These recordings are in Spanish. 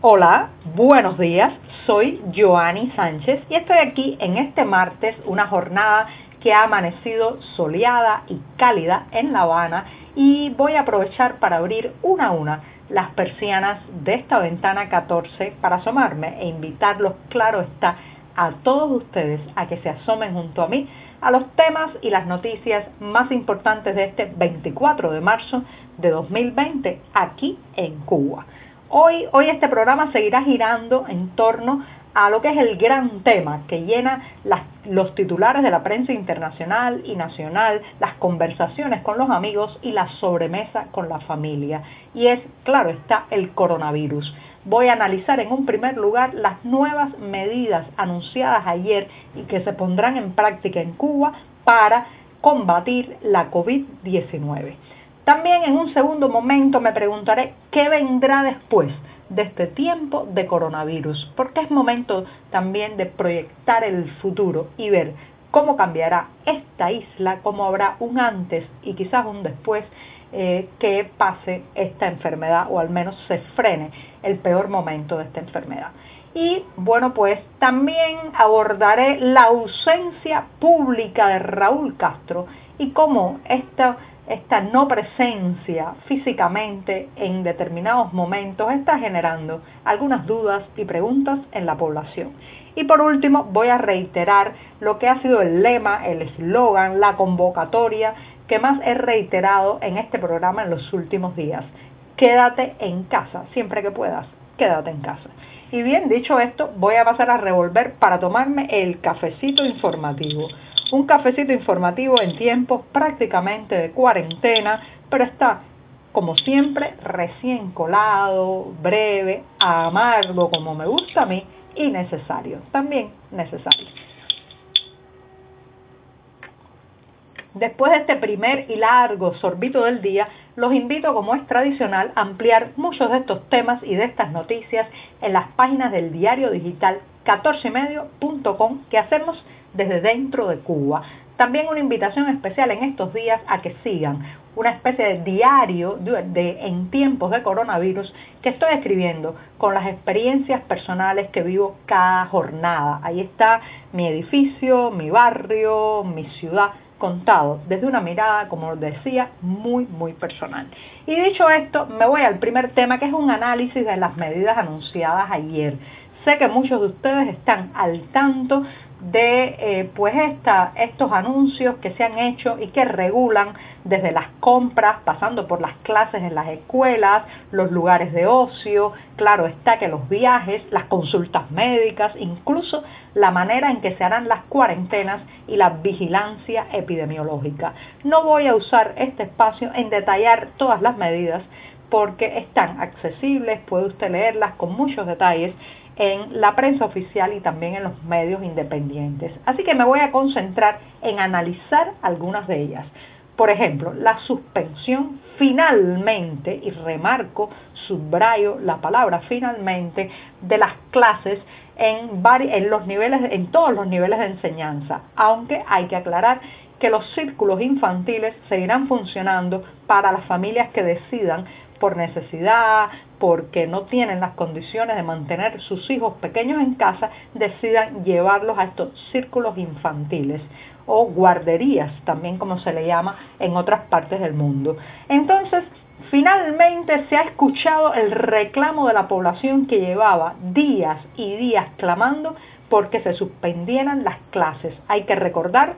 Hola, buenos días. Soy Joanny Sánchez y estoy aquí en este martes, una jornada que ha amanecido soleada y cálida en La Habana y voy a aprovechar para abrir una a una las persianas de esta ventana 14 para asomarme e invitarlos, claro está, a todos ustedes a que se asomen junto a mí a los temas y las noticias más importantes de este 24 de marzo de 2020 aquí en Cuba. Hoy, hoy este programa seguirá girando en torno a lo que es el gran tema que llena los titulares de la prensa internacional y nacional, las conversaciones con los amigos y la sobremesa con la familia. Y es, claro, está el coronavirus. Voy a analizar en un primer lugar las nuevas medidas anunciadas ayer y que se pondrán en práctica en Cuba para combatir la COVID-19. También en un segundo momento me preguntaré qué vendrá después de este tiempo de coronavirus, porque es momento también de proyectar el futuro y ver cómo cambiará esta isla, cómo habrá un antes y quizás un después eh, que pase esta enfermedad o al menos se frene el peor momento de esta enfermedad. Y bueno, pues también abordaré la ausencia pública de Raúl Castro y cómo esta esta no presencia físicamente en determinados momentos está generando algunas dudas y preguntas en la población. Y por último, voy a reiterar lo que ha sido el lema, el eslogan, la convocatoria que más he reiterado en este programa en los últimos días. Quédate en casa, siempre que puedas, quédate en casa. Y bien, dicho esto, voy a pasar a revolver para tomarme el cafecito informativo un cafecito informativo en tiempos prácticamente de cuarentena, pero está, como siempre, recién colado, breve, amargo como me gusta a mí y necesario, también necesario. Después de este primer y largo sorbito del día, los invito, como es tradicional, a ampliar muchos de estos temas y de estas noticias en las páginas del diario digital 14medio.com que hacemos desde dentro de Cuba. También una invitación especial en estos días a que sigan una especie de diario de, en tiempos de coronavirus que estoy escribiendo con las experiencias personales que vivo cada jornada. Ahí está mi edificio, mi barrio, mi ciudad contado desde una mirada, como decía, muy, muy personal. Y dicho esto, me voy al primer tema que es un análisis de las medidas anunciadas ayer. Sé que muchos de ustedes están al tanto de eh, pues esta, estos anuncios que se han hecho y que regulan desde las compras, pasando por las clases en las escuelas, los lugares de ocio, claro está que los viajes, las consultas médicas, incluso la manera en que se harán las cuarentenas y la vigilancia epidemiológica. No voy a usar este espacio en detallar todas las medidas porque están accesibles, puede usted leerlas con muchos detalles en la prensa oficial y también en los medios independientes. Así que me voy a concentrar en analizar algunas de ellas. Por ejemplo, la suspensión finalmente, y remarco, subrayo la palabra finalmente, de las clases en, en, los niveles, en todos los niveles de enseñanza, aunque hay que aclarar que los círculos infantiles seguirán funcionando para las familias que decidan por necesidad, porque no tienen las condiciones de mantener sus hijos pequeños en casa, decidan llevarlos a estos círculos infantiles o guarderías, también como se le llama en otras partes del mundo. Entonces, finalmente se ha escuchado el reclamo de la población que llevaba días y días clamando porque se suspendieran las clases. Hay que recordar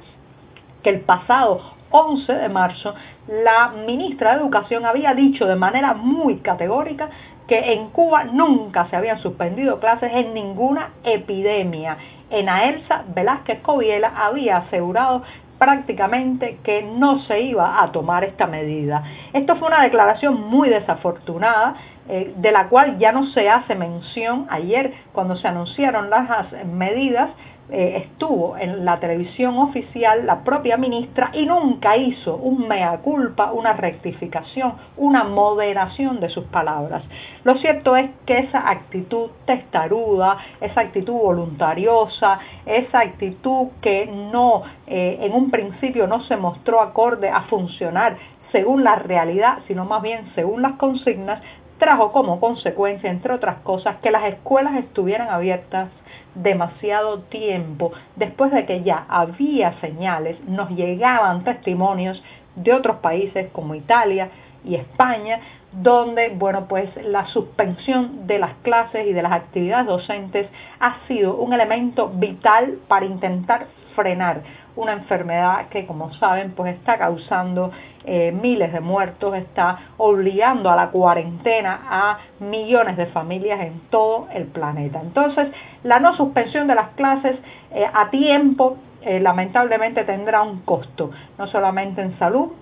que el pasado 11 de marzo la ministra de Educación había dicho de manera muy categórica que en Cuba nunca se habían suspendido clases en ninguna epidemia. En Aelsa Velázquez Coviela había asegurado prácticamente que no se iba a tomar esta medida. Esto fue una declaración muy desafortunada, eh, de la cual ya no se hace mención ayer cuando se anunciaron las medidas eh, estuvo en la televisión oficial la propia ministra y nunca hizo un mea culpa, una rectificación, una moderación de sus palabras. Lo cierto es que esa actitud testaruda, esa actitud voluntariosa, esa actitud que no, eh, en un principio no se mostró acorde a funcionar según la realidad, sino más bien según las consignas, trajo como consecuencia, entre otras cosas, que las escuelas estuvieran abiertas demasiado tiempo después de que ya había señales, nos llegaban testimonios de otros países como Italia y España, donde, bueno, pues la suspensión de las clases y de las actividades docentes ha sido un elemento vital para intentar frenar una enfermedad que, como saben, pues está causando eh, miles de muertos, está obligando a la cuarentena a millones de familias en todo el planeta. Entonces, la no suspensión de las clases eh, a tiempo eh, lamentablemente tendrá un costo, no solamente en salud,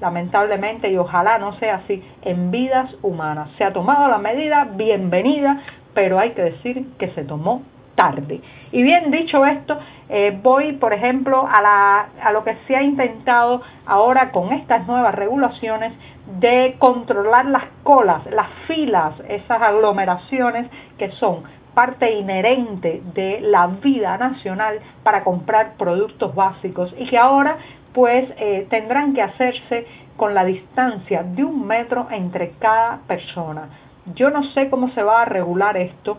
lamentablemente y ojalá no sea así, en vidas humanas. Se ha tomado la medida, bienvenida, pero hay que decir que se tomó tarde. Y bien dicho esto, eh, voy, por ejemplo, a, la, a lo que se ha intentado ahora con estas nuevas regulaciones de controlar las colas, las filas, esas aglomeraciones que son parte inherente de la vida nacional para comprar productos básicos y que ahora pues eh, tendrán que hacerse con la distancia de un metro entre cada persona. Yo no sé cómo se va a regular esto,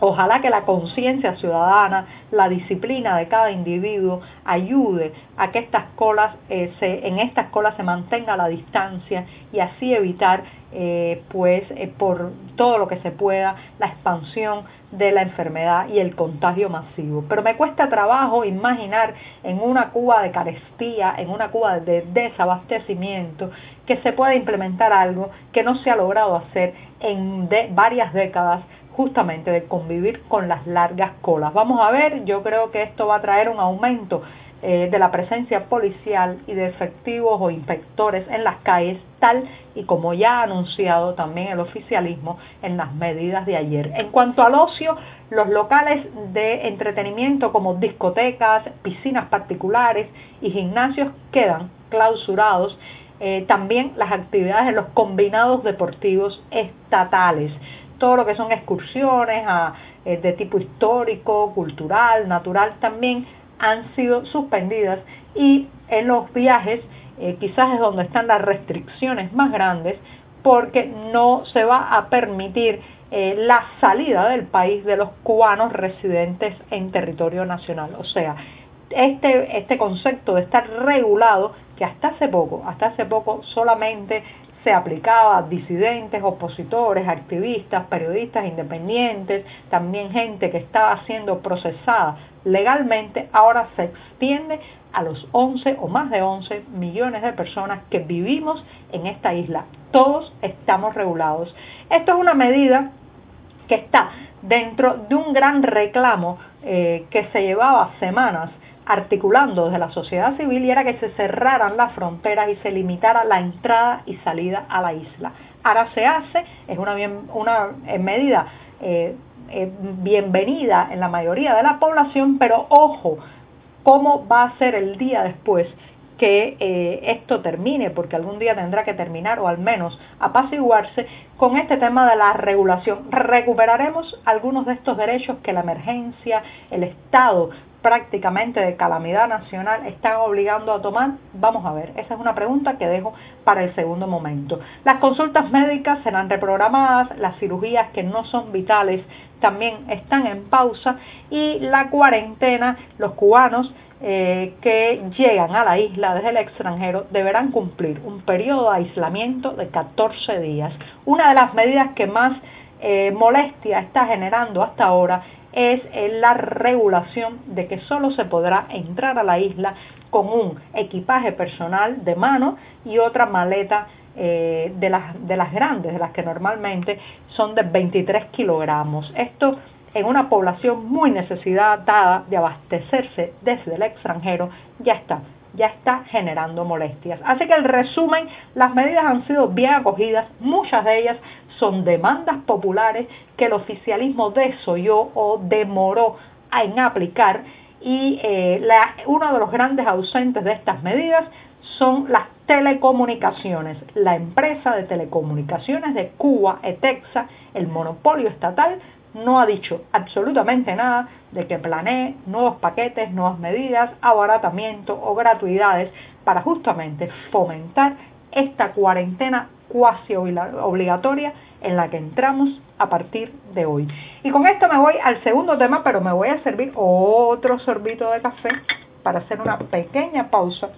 Ojalá que la conciencia ciudadana, la disciplina de cada individuo ayude a que estas colas, eh, se, en estas colas se mantenga la distancia y así evitar, eh, pues, eh, por todo lo que se pueda, la expansión de la enfermedad y el contagio masivo. Pero me cuesta trabajo imaginar en una Cuba de carestía, en una Cuba de desabastecimiento, que se pueda implementar algo que no se ha logrado hacer en varias décadas justamente de convivir con las largas colas. Vamos a ver, yo creo que esto va a traer un aumento eh, de la presencia policial y de efectivos o inspectores en las calles, tal y como ya ha anunciado también el oficialismo en las medidas de ayer. En cuanto al ocio, los locales de entretenimiento como discotecas, piscinas particulares y gimnasios quedan clausurados. Eh, también las actividades en los combinados deportivos estatales todo lo que son excursiones eh, de tipo histórico, cultural, natural también han sido suspendidas y en los viajes eh, quizás es donde están las restricciones más grandes porque no se va a permitir eh, la salida del país de los cubanos residentes en territorio nacional. O sea, este, este concepto de estar regulado, que hasta hace poco, hasta hace poco solamente se aplicaba a disidentes, opositores, activistas, periodistas independientes, también gente que estaba siendo procesada legalmente, ahora se extiende a los 11 o más de 11 millones de personas que vivimos en esta isla. Todos estamos regulados. Esto es una medida que está dentro de un gran reclamo eh, que se llevaba semanas articulando desde la sociedad civil y era que se cerraran las fronteras y se limitara la entrada y salida a la isla. Ahora se hace, es una, eh, medida eh, eh, bienvenida en la mayoría de la población, pero ojo, ¿cómo va a ser el día después que esto termine, porque algún día tendrá que terminar o al menos apaciguarse con este tema de la regulación. Recuperaremos algunos de estos derechos que la emergencia, el Estado prácticamente de calamidad nacional están obligando a tomar? Vamos a ver, esa es una pregunta que dejo para el segundo momento. Las consultas médicas serán reprogramadas, las cirugías que no son vitales también están en pausa y la cuarentena, los cubanos eh, que llegan a la isla desde el extranjero deberán cumplir un periodo de aislamiento de 14 días. Una de las medidas que más eh, molestia está generando hasta ahora es la regulación de que solo se podrá entrar a la isla con un equipaje personal de mano y otra maleta eh, de, las, de las grandes, de las que normalmente son de 23 kilogramos. Esto en una población muy necesitada de abastecerse desde el extranjero ya está ya está generando molestias. Así que el resumen, las medidas han sido bien acogidas, muchas de ellas son demandas populares que el oficialismo desoyó o demoró en aplicar y eh, uno de los grandes ausentes de estas medidas son las telecomunicaciones. La empresa de telecomunicaciones de Cuba, ETEXA, el monopolio estatal, no ha dicho absolutamente nada de que planee nuevos paquetes, nuevas medidas, abaratamiento o gratuidades para justamente fomentar esta cuarentena cuasi obligatoria en la que entramos a partir de hoy. Y con esto me voy al segundo tema, pero me voy a servir otro sorbito de café para hacer una pequeña pausa,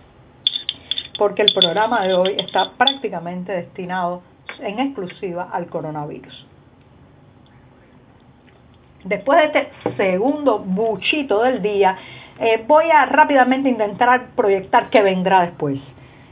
porque el programa de hoy está prácticamente destinado en exclusiva al coronavirus. Después de este segundo buchito del día, eh, voy a rápidamente intentar proyectar qué vendrá después.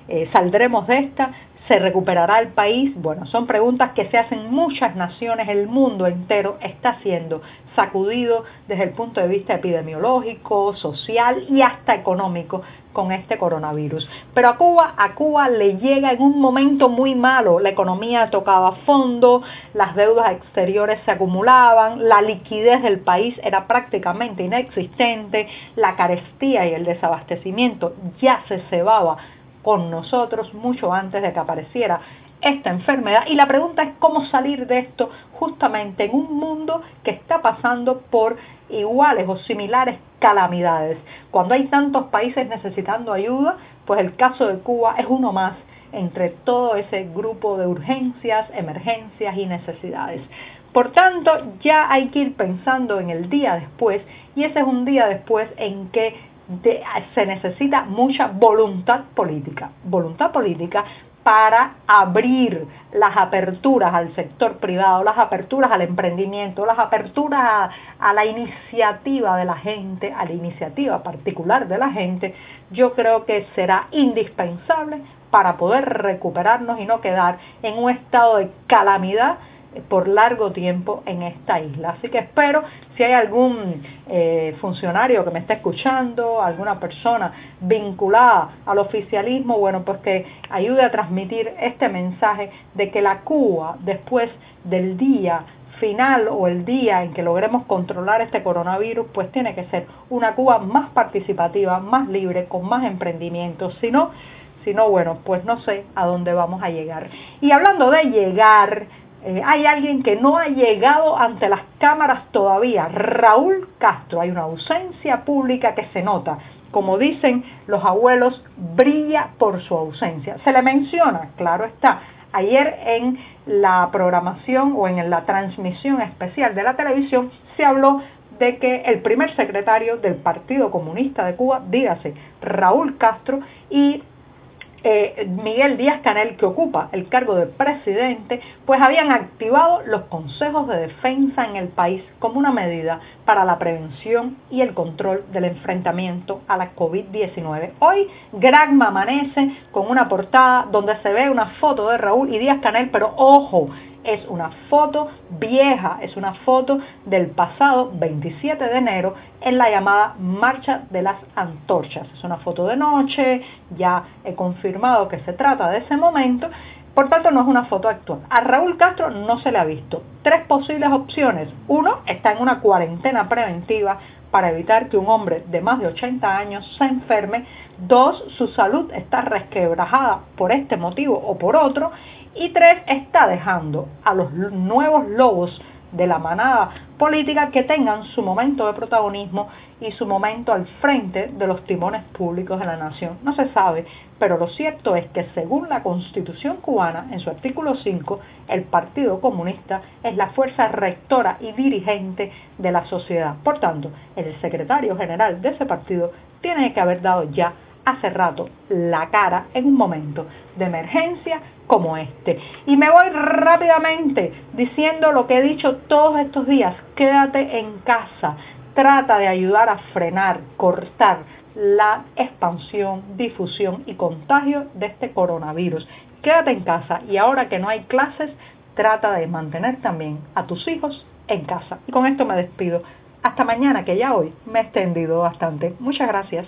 Eh, saldremos de esta, ¿Se recuperará el país? Bueno, son preguntas que se hacen muchas naciones, el mundo entero está siendo sacudido desde el punto de vista epidemiológico, social y hasta económico con este coronavirus. Pero a Cuba, a Cuba le llega en un momento muy malo. La economía tocaba fondo, las deudas exteriores se acumulaban, la liquidez del país era prácticamente inexistente, la carestía y el desabastecimiento ya se cebaba con nosotros mucho antes de que apareciera esta enfermedad y la pregunta es cómo salir de esto justamente en un mundo que está pasando por iguales o similares calamidades. Cuando hay tantos países necesitando ayuda, pues el caso de Cuba es uno más entre todo ese grupo de urgencias, emergencias y necesidades. Por tanto, ya hay que ir pensando en el día después y ese es un día después en que se necesita mucha voluntad política, voluntad política para abrir las aperturas al sector privado, las aperturas al emprendimiento, las aperturas a, la iniciativa de la gente, a la iniciativa particular de la gente, yo creo que será indispensable para poder recuperarnos y no quedar en un estado de calamidad por largo tiempo en esta isla. Así que espero si hay algún eh, funcionario que me está escuchando, alguna persona vinculada al oficialismo, bueno, pues que ayude a transmitir este mensaje de que la Cuba, después del día final o el día en que logremos controlar este coronavirus, pues tiene que ser una Cuba más participativa, más libre, con más emprendimiento. Si no, si no, bueno, pues no sé a dónde vamos a llegar. Y hablando de llegar, eh, hay alguien que no ha llegado ante las cámaras todavía, Raúl Castro. Hay una ausencia pública que se nota. Como dicen los abuelos, brilla por su ausencia. Se le menciona, claro está, ayer en la programación o en la transmisión especial de la televisión se habló de que el primer secretario del Partido Comunista de Cuba, dígase Raúl Castro, y eh, Miguel Díaz Canel, que ocupa el cargo de presidente, pues habían activado los consejos de defensa en el país como una medida para la prevención y el control del enfrentamiento a la COVID-19. Hoy Gragma amanece con una portada donde se ve una foto de Raúl y Díaz Canel, pero ojo, es una foto vieja, es una foto del pasado 27 de enero en la llamada Marcha de las Antorchas. Es una foto de noche, ya he confirmado que se trata de ese momento, por tanto no es una foto actual. A Raúl Castro no se le ha visto. Tres posibles opciones. Uno, está en una cuarentena preventiva para evitar que un hombre de más de 80 años se enferme. Dos, su salud está resquebrajada por este motivo o por otro. Y tres, está dejando a los nuevos lobos de la manada política que tengan su momento de protagonismo y su momento al frente de los timones públicos de la nación. No se sabe, pero lo cierto es que según la constitución cubana, en su artículo 5, el Partido Comunista es la fuerza rectora y dirigente de la sociedad. Por tanto, el secretario general de ese partido tiene que haber dado ya hace rato la cara en un momento de emergencia como este. Y me voy rápidamente diciendo lo que he dicho todos estos días, quédate en casa, trata de ayudar a frenar, cortar la expansión, difusión y contagio de este coronavirus. Quédate en casa y ahora que no hay clases, trata de mantener también a tus hijos en casa. Y con esto me despido. Hasta mañana, que ya hoy me he extendido bastante. Muchas gracias.